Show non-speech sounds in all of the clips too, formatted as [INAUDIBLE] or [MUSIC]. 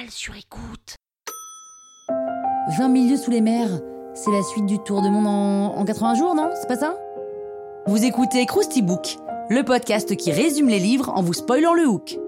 La toile sur écoute 20 milieux sous les mers, c'est la suite du tour de monde en, en 80 jours, non? C'est pas ça? Vous écoutez Krusty Book, le podcast qui résume les livres en vous spoilant le hook.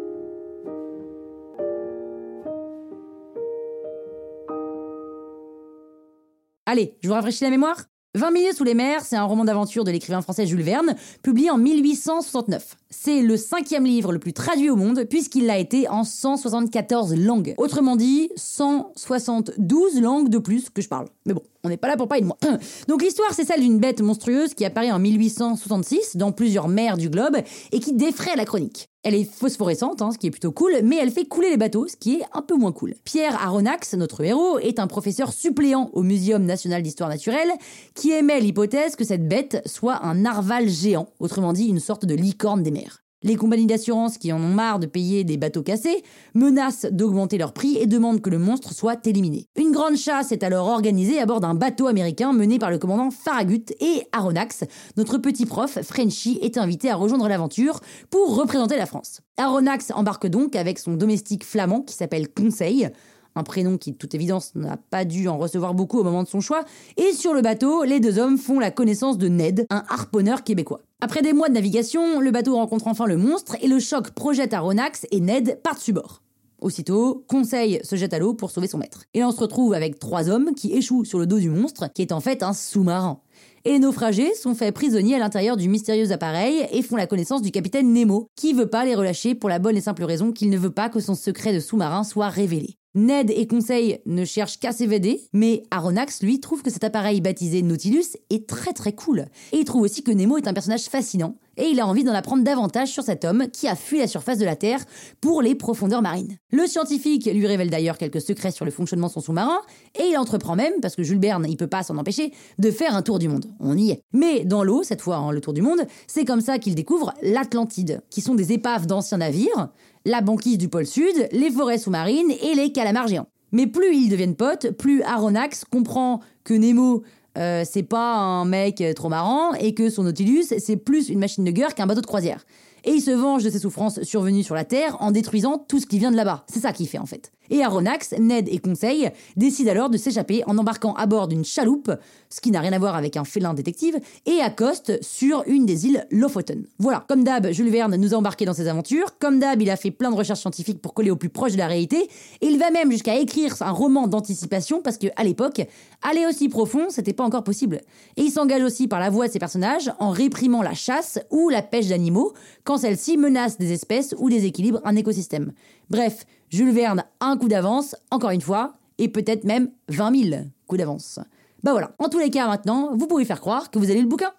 Allez, je vous rafraîchis la mémoire 20 milieux sous les mers, c'est un roman d'aventure de l'écrivain français Jules Verne, publié en 1869. C'est le cinquième livre le plus traduit au monde, puisqu'il l'a été en 174 langues. Autrement dit, 172 langues de plus que je parle. Mais bon, on n'est pas là pour parler de moi. [CLEARS THROAT] Donc l'histoire, c'est celle d'une bête monstrueuse qui apparaît en 1866 dans plusieurs mers du globe et qui défraie la chronique. Elle est phosphorescente, hein, ce qui est plutôt cool, mais elle fait couler les bateaux, ce qui est un peu moins cool. Pierre Aronnax, notre héros, est un professeur suppléant au Muséum national d'histoire naturelle qui émet l'hypothèse que cette bête soit un narval géant, autrement dit une sorte de licorne des mers. Les compagnies d'assurance qui en ont marre de payer des bateaux cassés menacent d'augmenter leur prix et demandent que le monstre soit éliminé. Une grande chasse est alors organisée à bord d'un bateau américain mené par le commandant Farragut et Aronnax, notre petit prof Frenchy, est invité à rejoindre l'aventure pour représenter la France. Aronnax embarque donc avec son domestique flamand qui s'appelle Conseil, un prénom qui, de toute évidence, n'a pas dû en recevoir beaucoup au moment de son choix, et sur le bateau, les deux hommes font la connaissance de Ned, un harponneur québécois. Après des mois de navigation, le bateau rencontre enfin le monstre et le choc projette Aronnax et Ned par-dessus bord. Aussitôt, Conseil se jette à l'eau pour sauver son maître. Et on se retrouve avec trois hommes qui échouent sur le dos du monstre, qui est en fait un sous-marin. Et les naufragés sont faits prisonniers à l'intérieur du mystérieux appareil et font la connaissance du capitaine Nemo, qui veut pas les relâcher pour la bonne et simple raison qu'il ne veut pas que son secret de sous-marin soit révélé. Ned et Conseil ne cherchent qu'à s'évader, mais Aronnax, lui, trouve que cet appareil baptisé Nautilus est très très cool. Et il trouve aussi que Nemo est un personnage fascinant, et il a envie d'en apprendre davantage sur cet homme qui a fui la surface de la Terre pour les profondeurs marines. Le scientifique lui révèle d'ailleurs quelques secrets sur le fonctionnement de son sous-marin, et il entreprend même, parce que Jules Verne, il peut pas s'en empêcher, de faire un tour du monde. On y est. Mais dans l'eau, cette fois, hein, le tour du monde, c'est comme ça qu'il découvre l'Atlantide, qui sont des épaves d'anciens navires, la banquise du pôle Sud, les forêts sous-marines et les calamars géants. Mais plus ils deviennent potes, plus Aronnax comprend que Nemo, euh, c'est pas un mec trop marrant et que son Nautilus, c'est plus une machine de guerre qu'un bateau de croisière. Et il se venge de ses souffrances survenues sur la Terre en détruisant tout ce qui vient de là-bas. C'est ça qu'il fait en fait. Et Aronnax, Ned et Conseil décident alors de s'échapper en embarquant à bord d'une chaloupe, ce qui n'a rien à voir avec un félin détective, et accostent sur une des îles Lofoten. Voilà, comme d'hab, Jules Verne nous a embarqués dans ses aventures, comme d'hab, il a fait plein de recherches scientifiques pour coller au plus proche de la réalité, et il va même jusqu'à écrire un roman d'anticipation parce que à l'époque, aller aussi profond, c'était pas encore possible. Et il s'engage aussi par la voix de ses personnages en réprimant la chasse ou la pêche d'animaux celle-ci menace des espèces ou déséquilibre un écosystème. Bref, Jules Verne a un coup d'avance, encore une fois, et peut-être même 20 000 coups d'avance. Bah voilà, en tous les cas maintenant, vous pouvez faire croire que vous avez le bouquin.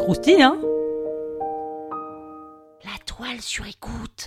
Croustille, hein? La toile sur écoute.